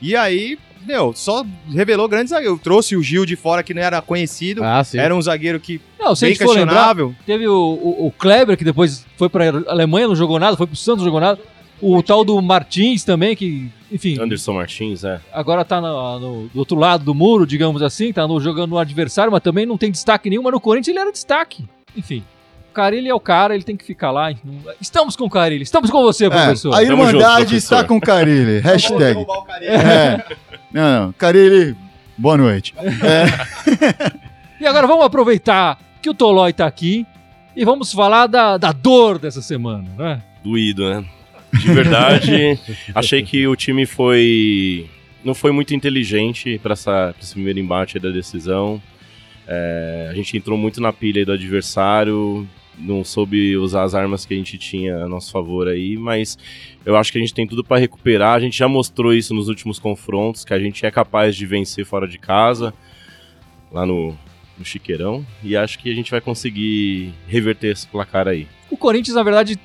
E aí, meu, só revelou grandes zagueiros. Trouxe o Gil de fora, que não era conhecido. Ah, sim. Era um zagueiro que Não, se a bem for lembrar, questionável. teve o, o, o Kleber, que depois foi pra Alemanha, não jogou nada, foi pro Santos, não jogou nada. O tal do Martins também, que, enfim, Anderson Martins, é. agora tá no, no- do outro lado do muro, digamos assim, tá no, jogando no adversário, mas também não tem destaque nenhum, mas no Corinthians ele era destaque. Enfim, Carilli é o cara, ele tem que ficar lá. Estamos com o Carilli, estamos com você, É, professor. a Tamo junto, Irmandade professor. está com Carilli. Hashtag. É. Não, não. Carilli, boa noite. E agora vamos aproveitar que o Tolói tá aqui e vamos falar da, da dor dessa semana, né? doído, né? De verdade, achei que o time foi. Não foi muito inteligente para esse primeiro embate da decisão. É, a gente entrou muito na pilha do adversário, não soube usar as armas que a gente tinha a nosso favor aí, mas eu acho que a gente tem tudo para recuperar. A gente já mostrou isso nos últimos confrontos, que a gente é capaz de vencer fora de casa, lá no, no Chiqueirão, e acho que a gente vai conseguir reverter esse placar aí. O Corinthians, na verdade,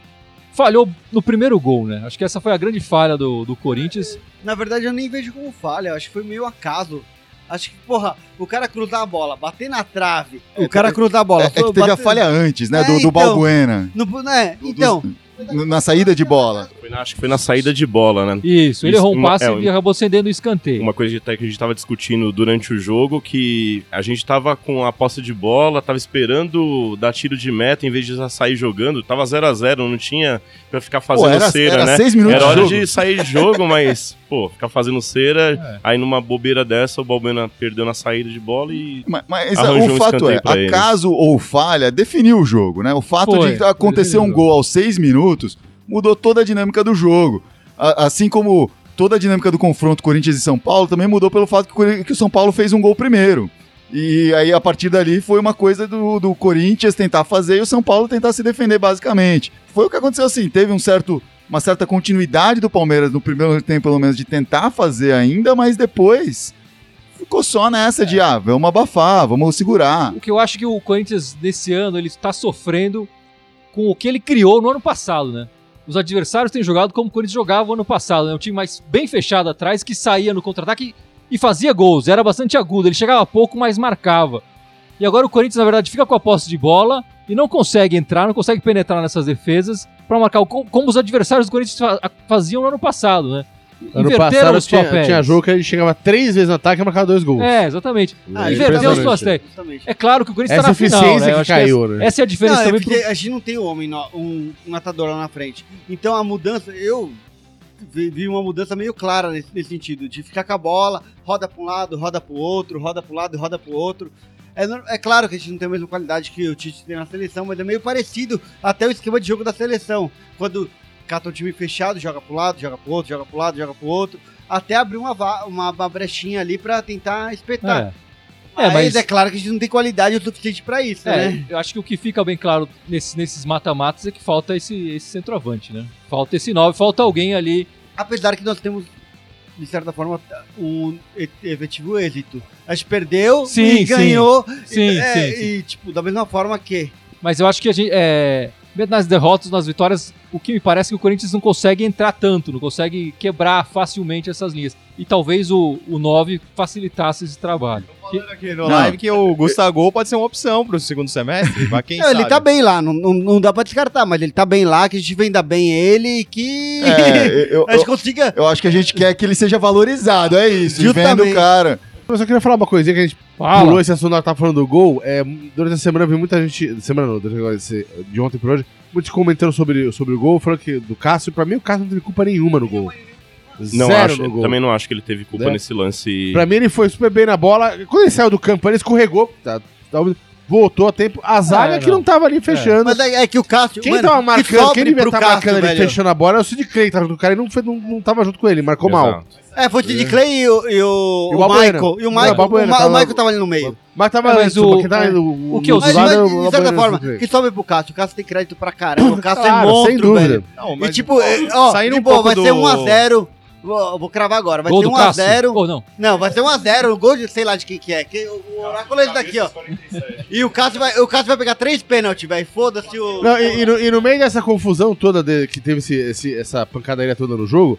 falhou no primeiro gol, né? Acho que essa foi a grande falha do, do Corinthians. Na verdade, eu nem vejo como falha, eu acho que foi meio acaso. Acho que, porra, o cara cruzar a bola, bater na trave, o cara cruzar a bola. É, é que teve a falha antes, né? É, do, do então. Balbuena. No, né? Do- Então, N- Na saída de bola. Na- acho que foi na saída de bola, né? Isso, ele errou um passe é, e acabou cedendo o escanteio. Uma coisa que até que a gente tava discutindo durante o jogo, que a gente tava com a posse de bola, tava esperando dar tiro de meta em vez de já sair jogando. Tava 0 a 0 não tinha pra ficar fazendo era- cera, era né? seis minutos Era de hora jogo. de sair de jogo, mas, pô, ficar fazendo cera, É. aí numa bobeira dessa, o Balbuena perdeu na saída de bola e Ma- Mas, Arranjou o um fato é, eles. acaso ou falha definiu o jogo, né? O fato Foi, de acontecer um gol aos seis minutos mudou toda a dinâmica do jogo. A- assim como toda a dinâmica do confronto Corinthians e São Paulo também mudou pelo fato que o que o São Paulo fez um gol primeiro. E aí, a partir dali, foi uma coisa do, do Corinthians tentar fazer e o São Paulo tentar se defender, basicamente. Foi o que aconteceu assim. Teve um certo, uma certa continuidade do Palmeiras no primeiro tempo, pelo menos, de tentar fazer ainda, mas depois ficou só nessa de, ah, vamos abafar, vamos segurar. O que eu acho que o Corinthians, nesse ano, ele está sofrendo com o que ele criou no ano passado, né? Os adversários têm jogado como o Corinthians jogava no ano passado, né? Um time mais bem fechado atrás, que saía no contra-ataque e fazia gols. Era bastante agudo, ele chegava pouco, mas marcava. E agora o Corinthians, na verdade, fica com a posse de bola e não consegue entrar, não consegue penetrar nessas defesas para marcar, como os adversários do Corinthians fa- faziam no ano passado, né? Ano Inverteram passado os tinha, papéis. tinha jogo que a gente chegava três vezes no ataque e marcava dois gols. É, exatamente. É Inverteu os papéis. É claro que o Corinthians está na final, eficiência né? Que acho que caiu, essa, né? essa é a diferença Não, é também porque pro... a gente não tem um homem, no- um, um atador lá na frente. Então a mudança, eu vi, uma mudança meio clara nesse, nesse sentido, de ficar com a bola, roda para um lado, roda para o outro, roda para um lado e roda para o outro. É, é claro que a gente não tem a mesma qualidade que o Tite tem na seleção, mas é meio parecido até o esquema de jogo da seleção. Quando cata o time fechado, joga um lado, joga para o outro, joga para o lado, joga para o outro, até abrir uma, uma, uma brechinha ali para tentar espetar. É. Mas, É, mas- é claro que a gente não tem qualidade o suficiente para isso, É, né? eu acho que o que fica bem claro nesses, nesses mata-matas é que falta esse, esse centroavante, né? Falta esse 9, falta alguém ali. apesar que nós temos, de certa forma, um e- efetivo êxito. A gente perdeu Sim, e sim. ganhou. Sim, é, sim, sim. E, tipo, da mesma forma que. Mas eu acho que a gente. É, mesmo nas derrotas, nas vitórias, o que me parece é que o Corinthians não consegue entrar tanto, não consegue quebrar facilmente essas linhas. E talvez o, o 9 facilitasse esse trabalho. Falando aqui no Não. live que o Gustavo pode ser uma opção pro segundo semestre, mas quem Não, sabe. ele tá bem lá, não, não, não dá pra descartar, mas ele tá bem lá, que a gente venda bem ele e que É, eu, a gente eu, consiga. eu acho que a gente quer que ele seja valorizado, é isso. E vendo Justamente. o cara. Eu só queria falar uma coisinha que a gente Fala. pulou esse assunto, tá falando do gol. É, durante a semana eu vi muita gente. Semana não, de ontem por hoje, muitos comentando sobre, sobre o gol, falando que do Cássio, pra mim o Cássio não teve culpa nenhuma no gol. não Zero acho, no gol. também não acho que ele teve culpa Né? nesse lance. Pra mim ele foi super bem na bola. Quando ele saiu do campo, ele escorregou, tá, tá- voltou a tempo. A zaga É, que não. tava ali fechando. Mas é, é que o Cássio. Quem mano, tava que marcando, sobre quem devia estar Cássio, marcando ali, velho. fechando a bola, é o Sid Clay que tava com o cara e não, foi, não, não tava junto com ele, marcou mal. É, foi o Sid Clay e o, e o, E o o. Michael. E o Não, Michael, o Balbuena o, Ma- o tava- Michael tava ali no meio. Mas tava É, mas antes, o- porque tá é, no- o que eu no Mas, o de certa forma, que sobe pro Cássio. O Cássio tem crédito pra caramba. O Cássio Claro, é monstro, sem dúvida. velho. Não, E mas tipo, é, ó, saindo de um vai ser do- 1x0. Vou, vou cravar agora. Vai Gol ser do Cássio. 1x0. Ou não? Não, vai ser 1x0. O gol de sei lá de quem que é. Que, o o oráculo é esse daqui, ó. E o Cássio vai, o Cássio vai pegar três pênaltis, velho. Foda-se o. Não, e, e no, e no meio dessa confusão toda de- que teve esse, esse- essa pancadaria toda no jogo,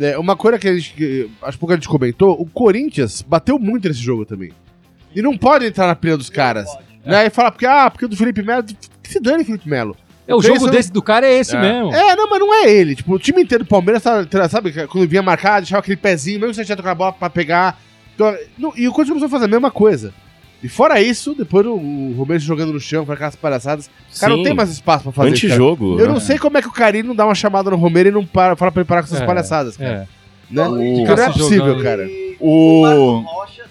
né, uma coisa que a gente, que, acho que pouco a gente comentou, o Corinthians bateu muito nesse jogo também. E não pode entrar na pilha dos caras. Né, e falar, porque, ah, porque o do Felipe Melo, que se dane Felipe Melo. É, o Porque jogo esse- desse do cara é esse É. mesmo. É, não, mas não é ele. Tipo, o time inteiro do Palmeiras, sabe, quando vinha marcar, deixava aquele pezinho, mesmo que você tinha tocado a bola pra pegar. Então, não, e o Corinthians começou a fazer a mesma coisa. E fora isso, depois o, o Romero jogando no chão com aquelas palhaçadas. O cara não tem mais espaço pra fazer isso, cara. Antijogo. Eu né? não sei como é que o Carinho não dá uma chamada no Romero e não para, fala pra ele parar com essas É, palhaçadas, cara. É. Né? E não é possível, jogando. cara. O- Marcos Rocha,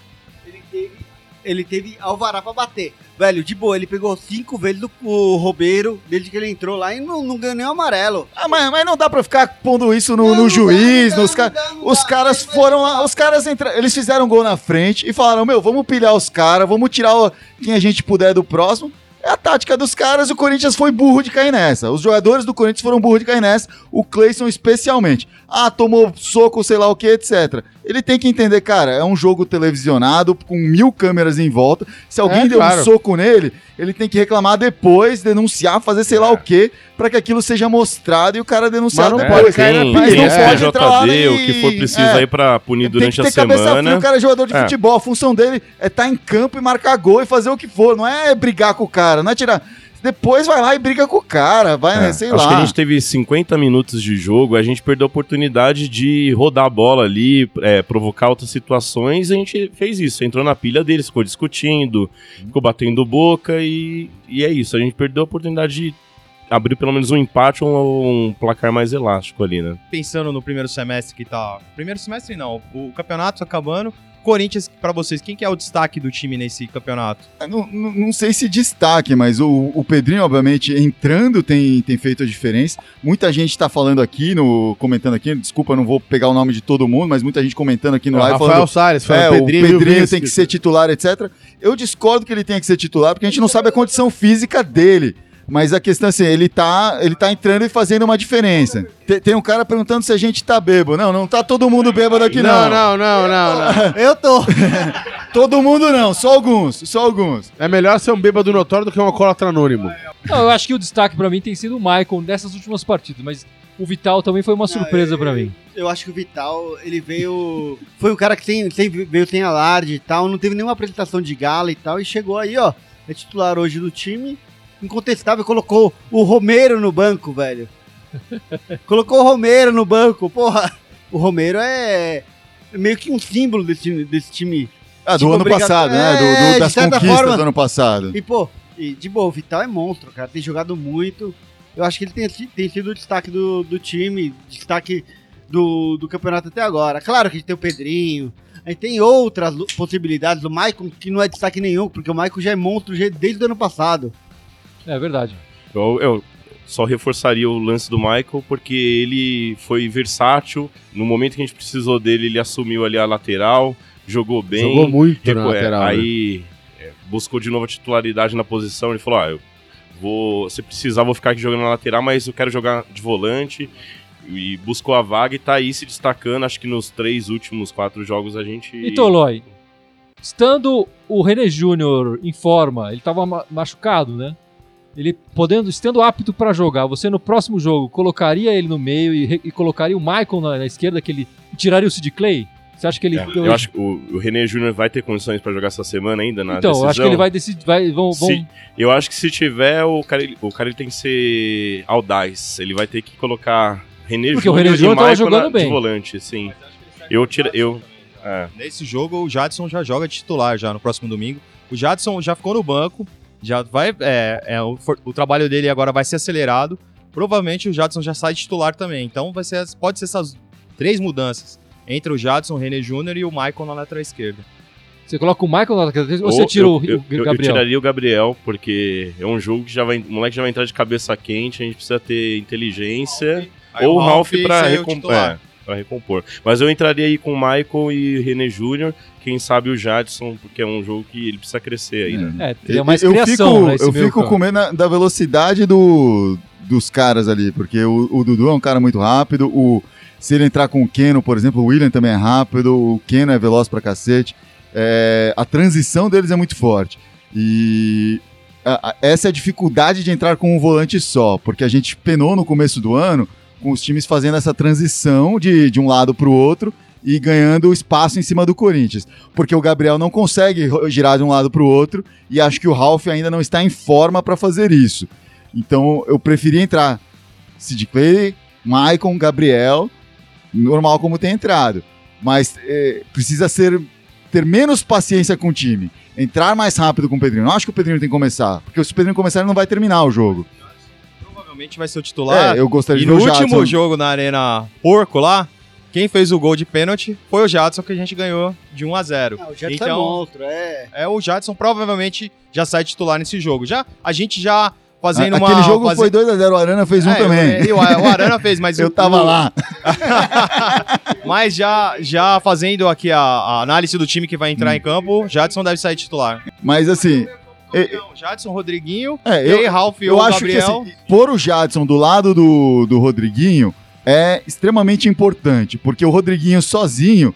ele teve alvará pra bater. Velho, de boa, ele pegou cinco vezes o, o Robeiro desde que ele entrou lá e não, não ganhou nem o amarelo. Ah, mas, mas não dá pra ficar pondo isso no, Não, no não juiz, dá, nos dá, Os caras foram lá, os caras entra... eles fizeram um gol na frente e falaram: Meu, vamos pilhar os caras, vamos tirar o- quem a gente puder do próximo. É a tática dos caras e o Corinthians foi burro de cair nessa. Os jogadores do Corinthians foram burro de cair nessa, o Cleison especialmente. Ah, tomou soco, sei lá o que, etc. Ele tem que entender, cara, é um jogo televisionado com mil câmeras em volta. Se alguém É, deu claro. um soco nele, ele tem que reclamar depois, denunciar, fazer sei lá o que, pra que aquilo seja mostrado e o cara denunciar Mas não depois. pode Mas não é. pode entrar lá TJD, e- o que for preciso é. aí pra punir durante tem a que ter cabeça semana. fria, o cara é jogador de É. futebol. A função dele é estar em campo e marcar gol e fazer o que for. Não é brigar com o cara, não é tirar. Depois vai lá e briga com o cara, vai, né, É, sei acho lá. que a gente teve 50 minutos de jogo, a gente perdeu a oportunidade de rodar a bola ali, é, provocar outras situações, e a gente fez isso. Entrou na pilha deles, ficou discutindo, ficou batendo boca e, e é isso. A gente perdeu a oportunidade de abrir pelo menos um empate ou um placar mais elástico ali, né? Pensando no primeiro semestre que tá. Primeiro semestre não, o campeonato acabando. Corinthians, pra vocês, quem que é o destaque do time nesse campeonato? Não, não- não sei se destaque, mas o, o Pedrinho, obviamente, entrando tem, tem feito a diferença. Muita gente tá falando aqui, no, comentando aqui, desculpa, não vou pegar o nome de todo mundo, mas muita gente comentando aqui no É, live Rafael falando Salles, foi É, o Pedrinho, o Pedrinho tem que ser titular, etc. Eu discordo que ele tenha que ser titular, porque a gente não sabe a condição física dele. Mas a questão é assim, ele tá, ele tá entrando e fazendo uma diferença. Tem, tem um cara perguntando se a gente tá bêbado. Não, não tá todo mundo bêbado aqui, não. Não, não, não, não, não. Eu tô. Todo mundo não, só alguns, só alguns. É melhor ser um bêbado notório do que um alcoólatra anônimo. Não, eu acho que o destaque pra mim tem sido o Michael nessas últimas partidas, mas o Vital também foi uma surpresa pra mim. Eu acho que o Vital, ele veio. Foi um cara que tem, tem- veio sem alarde e tal, não teve nenhuma apresentação de gala e tal, e chegou aí, ó. É titular hoje do time. Incontestável, colocou o Romero no banco, velho. colocou o Romero no banco, porra. O Romero é meio que um símbolo desse, time- desse time. Ah, do Tipo, ano obrigado- passado, né? Do- É, do- de das conquistas forma. do ano passado. E, pô, e, de boa, o Vital é monstro, cara. Tem jogado muito. Eu acho que ele tem, tem sido o destaque do, do time, destaque do, do campeonato até agora. Claro que a gente tem o Pedrinho, a gente tem outras possibilidades. O Maicon, que não é destaque nenhum, porque o Maicon já é monstro desde o ano passado. É verdade. Eu, eu só reforçaria o lance do Michael porque ele foi versátil. No momento que a gente precisou dele, ele assumiu ali a lateral, jogou bem. Jogou muito na recu- é, lateral. né? aí é, buscou de novo a titularidade na posição. Ele falou: Ah, eu vou. Se precisar, vou ficar aqui jogando na lateral, mas eu quero jogar de volante. E buscou a vaga e tá aí se destacando. Acho que nos três últimos quatro jogos a gente. E Tolói, estando o René Júnior em forma, ele tava ma- machucado, né? Ele podendo, estando apto pra jogar, você no próximo jogo colocaria ele no meio e, e colocaria o Michael na, na esquerda, que ele tiraria o Sid Clay? Você acha que ele. É, eu acho que o, o René Júnior vai ter condições pra jogar essa semana ainda na então, eu decisão. acho que ele vai decidir. Vai, vão, vão- Se- eu acho que se tiver, o cara, ele- o cara ele tem que ser audaz. Ele vai ter que colocar René Porque o Júnior René e Júnior tava Michael jogando na- bem. de volante, sim. Eu tira, eu é, Nesse jogo, o Jadson já joga de titular já no próximo domingo. O Jadson já ficou no banco, já vai. É, é, o, for- o trabalho dele agora vai ser acelerado. Provavelmente o Jadson já sai titular também. Então vai ser, pode ser essas três mudanças. Entre o Jadson, o René Júnior e o Michael na lateral esquerda. Você coloca o Michael na lateral ou você ou tira eu, o, eu, o eu- eu Gabriel? tiraria o Gabriel, porque é um jogo que já vai, o moleque já vai entrar de cabeça quente, a gente precisa ter inteligência. Aí ou o Ralph pra, o é, pra recompor. Mas eu entraria aí com o Michael e René Júnior, quem sabe o Jadson, porque é um jogo que ele precisa crescer ainda. É, teria mais eu criação, fico, né? esse eu fico com medo da velocidade do, dos caras ali, porque o, o Dudu é um cara muito rápido, o, se ele entrar com o Keno, por exemplo, o William também é rápido, o Keno é veloz pra cacete, é, a transição deles é muito forte. E a- a- essa é a dificuldade de entrar com um volante só, porque a gente penou no começo do ano com os times fazendo essa transição de, de um lado pro outro e ganhando espaço em cima do Corinthians. Porque o Gabriel não consegue girar de um lado pro outro e acho que o Ralph ainda não está em forma para fazer isso. Então eu preferi entrar Sid Clay, Maicon, Gabriel, normal como tem entrado. Mas eh, precisa ser ter menos paciência com o time. Entrar mais rápido com o Pedrinho. Não acho que o Pedrinho tem que começar. Porque se o Pedrinho começar, ele não vai terminar o jogo. Provavelmente vai ser o titular. é, eu gostaria E de no ver o último Jadson. jogo na Arena Porco lá, quem fez o gol de pênalti foi o Jadson, que a gente ganhou de 1 a 0 Não, o Jadson é Então- monstro, é. É, o Jadson provavelmente já sai titular nesse jogo. Já A gente já fazendo A- uma... Aquele jogo faze- foi 2x0, o Arana fez um É, também. eu- eu- o Arana fez, mas Eu o- tava o- lá. Mas já, já fazendo aqui a, a análise do time que vai entrar em campo, Jadson deve sair titular. Mas assim, é, Não, Jadson, Rodriguinho, é, e eu, aí Ralf eu ou acho Gabriel. que assim, pôr o Jadson do lado do, do Rodriguinho é extremamente importante, porque o Rodriguinho sozinho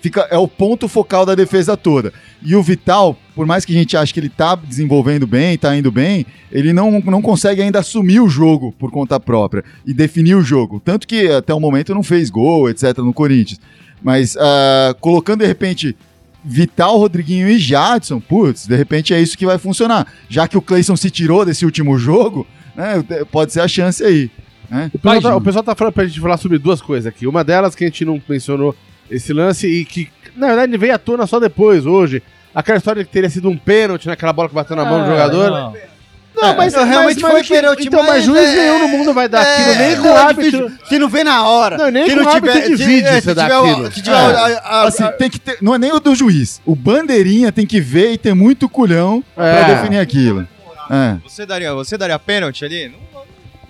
fica, é o ponto focal da defesa toda. E o Vital, por mais que a gente ache que ele tá desenvolvendo bem, tá indo bem, ele não, não consegue ainda assumir o jogo por conta própria e definir o jogo. Tanto que até o momento não fez gol, etc., no Corinthians. Mas ah, colocando de repente Vital, Rodriguinho e Jadson, putz, de repente é isso que vai funcionar. Já que o Cleison se tirou desse último jogo, né, pode ser a chance aí. Né? O pessoal, tá, o pessoal tá falando pra gente falar sobre duas coisas aqui. Uma delas que a gente não mencionou esse lance e que, na verdade, veio à tona só depois, hoje. Aquela história que teria sido um pênalti, naquela bola que bateu na mão do Ah, jogador. não. Não, É, não, realmente foi que- pênalti, Então, mas, mas juiz é- nenhum no mundo vai dar aquilo, nem É, com o é árbitro. Se não vê na hora. Não, nem se com não o árbitro tiver, de se- vídeo é, você se dá tiver o- aquilo. É. Assim, tem que ter, não é nem o do juiz. O bandeirinha tem que ver e ter muito culhão pra É. definir aquilo. É. Você daria, você daria pênalti ali? Não,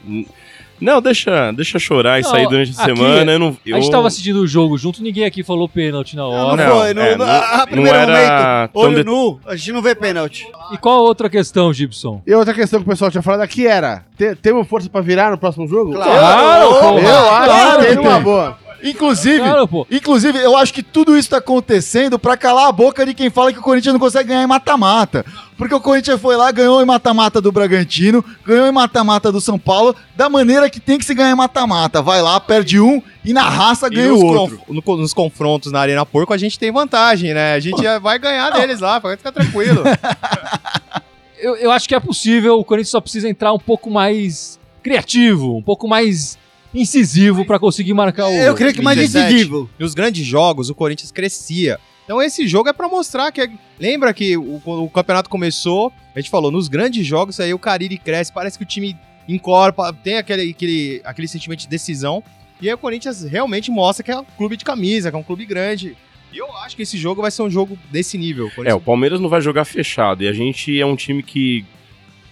Não, deixa, deixa chorar e Não, sair durante a aqui, semana. Eu não, eu... A gente tava assistindo o jogo junto, ninguém aqui falou pênalti na hora. Não, Não, foi, no, é, no- não- a, a não primeiro era momento, olho de- nu, a gente não vê pênalti. E qual a outra questão, Gibson? E outra questão que o pessoal tinha falado aqui era: te- temos força pra virar no próximo jogo? Claro. Eu acho Claro que que tem uma tem. boa. Inclusive, Claro, pô. inclusive, eu acho que tudo isso tá acontecendo pra calar a boca de quem fala que o Corinthians não consegue ganhar em mata-mata. Porque o Corinthians foi lá, ganhou em mata-mata do Bragantino, ganhou em mata-mata do São Paulo, da maneira que tem que se ganhar em mata-mata. Vai lá, perde um e na raça ganha o outro. conf- no- nos confrontos na Arena Porco a gente tem vantagem, né? A gente vai ganhar deles lá, pode ficar tranquilo. Eu, eu acho que é possível, o Corinthians só precisa entrar um pouco mais criativo, um pouco mais incisivo pra conseguir marcar o. Eu creio que mais 17. decisivo. Nos grandes jogos, o Corinthians crescia. Então esse jogo é pra mostrar que... é- Lembra que o, quando o campeonato começou, a gente falou, nos grandes jogos aí o Cariri cresce, parece que o time encorpa, tem aquele, aquele, aquele sentimento de decisão. E aí o Corinthians realmente mostra que é um clube de camisa, que é um clube grande. E eu acho que esse jogo vai ser um jogo desse nível. O É, o Palmeiras não vai jogar fechado. E a gente é um time que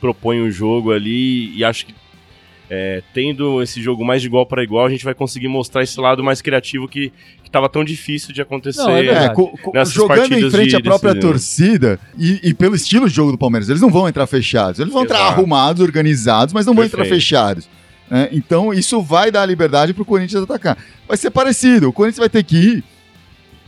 propõe o jogo ali e acho que é, tendo esse jogo mais de igual para igual, a gente vai conseguir mostrar esse lado mais criativo que, que tava tão difícil de acontecer. Não, é. É, co- co- Nessas jogando em frente de à própria torcida e, e pelo estilo de jogo do Palmeiras, eles não vão entrar fechados. Eles vão entrar Exato. arrumados, organizados, mas não vão entrar Perfeito. fechados. né? então isso vai dar liberdade pro Corinthians atacar. Vai ser parecido. O Corinthians vai ter que ir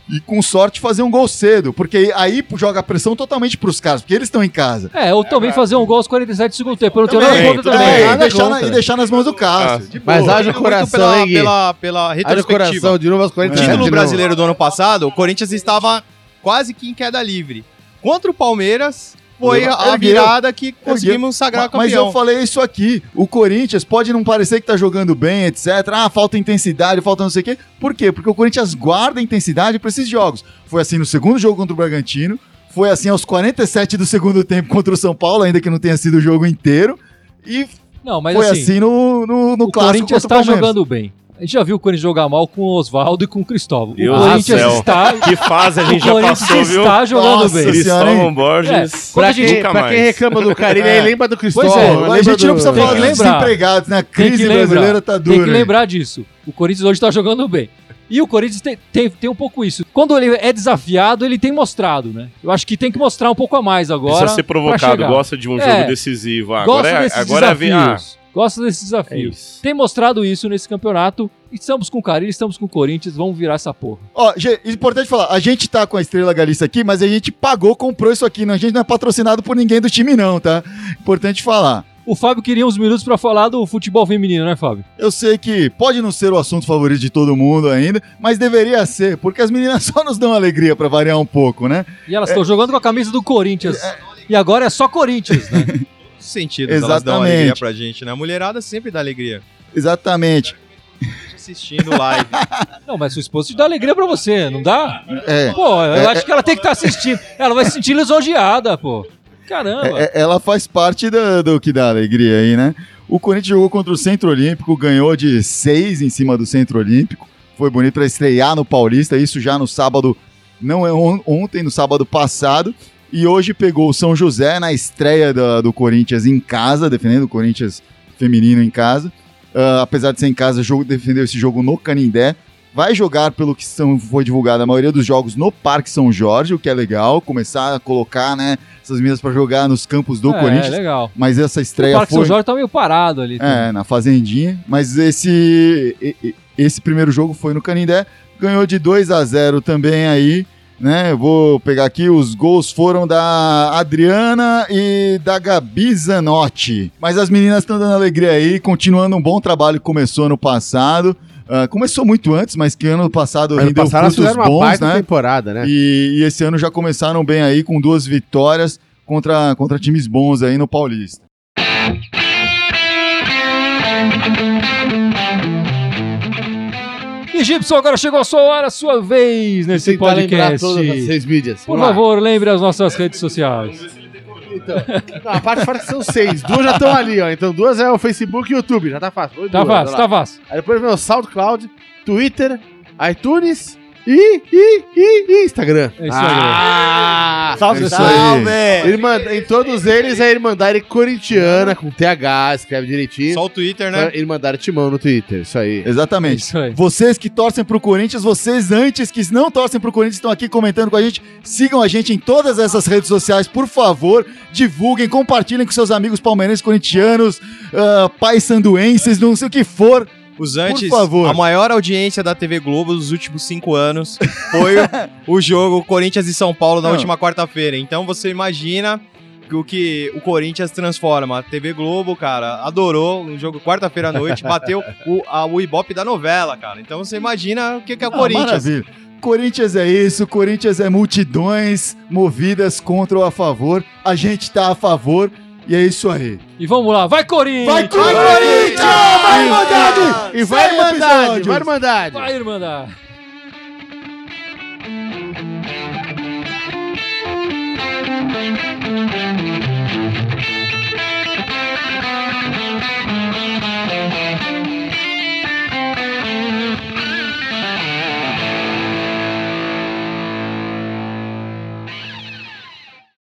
e com sorte fazer um gol cedo, porque aí joga a pressão totalmente pros caras, porque eles estão em casa. É, ou também fazer um gol aos 47 do segundo tempo. Eu não tenho nada Também, contra também. também. É, e, deixar na, e deixar nas mãos do Cássio. Ah. Mas haja Muito coração, pela, hein, pela, pela Haja retrospectiva. coração, de novo as 47 Título brasileiro do ano passado, o Corinthians estava quase que em queda livre. Contra o Palmeiras, foi a Ergueu. virada que conseguimos sagrar Ma- Mas campeão. eu falei isso aqui. O Corinthians pode não parecer que tá jogando bem, etc. Ah, falta intensidade, falta não sei o quê. Por quê? Porque o Corinthians guarda intensidade pra esses jogos. Foi assim no segundo jogo contra o Bragantino. Foi assim aos 47 do segundo tempo contra o São Paulo, ainda que não tenha sido o jogo inteiro. E Não, mas foi assim, assim, no, no, no o clássico Corinthians o tá Palmeiras. jogando bem. A gente já viu o Corinthians jogar mal com o Oswaldo e com o Cristóvão. O Deus do Corinthians céu. está, Que fase a o gente já Corinthians passou, viu? está jogando Nossa bem. Cristóvão? Borges. É, Pra a quem, gente- pra quem mais. reclama do Carilho, É. aí lembra do Cristóvão. Pois é, A gente do- não precisa falar dos lembrar. desempregados, né? A crise brasileira tá dura. Tem que lembrar disso. O Corinthians hoje tá jogando bem. E o Corinthians tem, tem, tem um pouco isso. Quando ele é desafiado, ele tem mostrado, né? Eu acho que tem que mostrar um pouco a mais agora. Precisa ser provocado, gosta de um É. jogo decisivo. Ah, Gosta agora é, desses agora é ver. Gosta desses é desafios. isso. tem mostrado isso nesse campeonato. Estamos com o Carilho, estamos com o Corinthians, vamos virar essa porra. Ó, Gê, importante falar, a gente tá com a Estrela Galícia aqui, mas a gente pagou, comprou isso aqui. Não, a gente não é patrocinado por ninguém do time, não, tá? Importante falar. O Fábio queria uns minutos pra falar do futebol feminino, né, Fábio? Eu sei que pode não ser o assunto favorito de todo mundo ainda, mas deveria ser, porque as meninas só nos dão alegria pra variar um pouco, né? E elas estão jogando com a camisa do Corinthians. E agora é só Corinthians, né? sentido elas dão Exatamente. alegria pra gente, né? A mulherada sempre dá alegria. Exatamente. Assistindo live. Não, mas sua esposa te dá alegria pra você, não dá? É. Pô, eu É, acho que ela tem que estar assistindo. Ela vai se sentir lisonjeada, pô. Caramba. É- é- ela faz parte da- do que dá alegria aí, né? O Corinthians jogou contra o Centro Olímpico, ganhou de seis em cima do Centro Olímpico. Foi bonito para estrear no Paulista, isso já no sábado, não é on- ontem, no sábado passado. E hoje pegou o São José na estreia da- do Corinthians em casa, defendendo o Corinthians feminino em casa. Ah, apesar de ser em casa, jogo, defendeu esse jogo no Canindé. Vai jogar, pelo que são, foi divulgado, a maioria dos jogos no Parque São Jorge, o que é legal. Começar a colocar né, essas meninas para jogar nos campos do é, Corinthians. legal. Mas essa O estreia Parque foi. São Jorge tá meio parado ali. É, na Fazendinha. Mas esse, esse primeiro jogo foi no Canindé. Ganhou de 2 a 0 também aí. Né, Eu vou pegar aqui, os gols foram da Adriana e da Gabi Zanotti. Mas as meninas estão dando alegria aí, continuando um bom trabalho que começou no passado. ah, começou muito antes, mas que ano passado Ano rendeu passado frutos uma bons, baita né? temporada, né? E, e esse ano já começaram bem aí com duas vitórias contra, contra times bons aí no Paulista. Gibson, agora chegou a sua hora, a sua vez nesse Tentar podcast. todas as seis mídias. Por Vamos lá. favor, lembre as nossas redes sociais. Então, não, a parte que são seis. Duas já estão ali, ó. Então duas é o Facebook e o YouTube. Já tá fácil. Tá duas, fácil, olha lá. tá fácil. Aí depois vem o SoundCloud, Twitter, iTunes e, e, e, e Instagram. É aí. Ah! Salve, É salve! Irmã, em todos eles é Irmandade Corintiana, com TH, escreve direitinho. Só o Twitter, né? Irmandade Timão no Twitter, isso aí. Exatamente. Isso aí. Vocês que torcem pro Corinthians, vocês antes que não torcem pro Corinthians estão aqui comentando com a gente. Sigam a gente em todas essas redes sociais, por favor. Divulguem, compartilhem com seus amigos palmeirenses, corintianos, uh, paysanduenses, não sei o que for. Os antes, Por favor. a maior audiência da TV Globo dos últimos cinco anos foi o, o jogo Corinthians e São Paulo na Não. última quarta-feira. Então você imagina o que o Corinthians transforma. A TV Globo, cara, adorou um jogo quarta-feira à noite, bateu o, a, o Ibope da novela, cara. Então você imagina o que, que é o Ah, Corinthians. maravilha. Corinthians é isso, Corinthians é multidões movidas contra ou a favor. A gente tá a favor e é isso aí. E vamos lá, vai Corinthians! Vai, Corinthians! Vai, Irmandade! E vai Sem Irmandade, episódios. vai Irmandade. Vai, Irmandade! Thank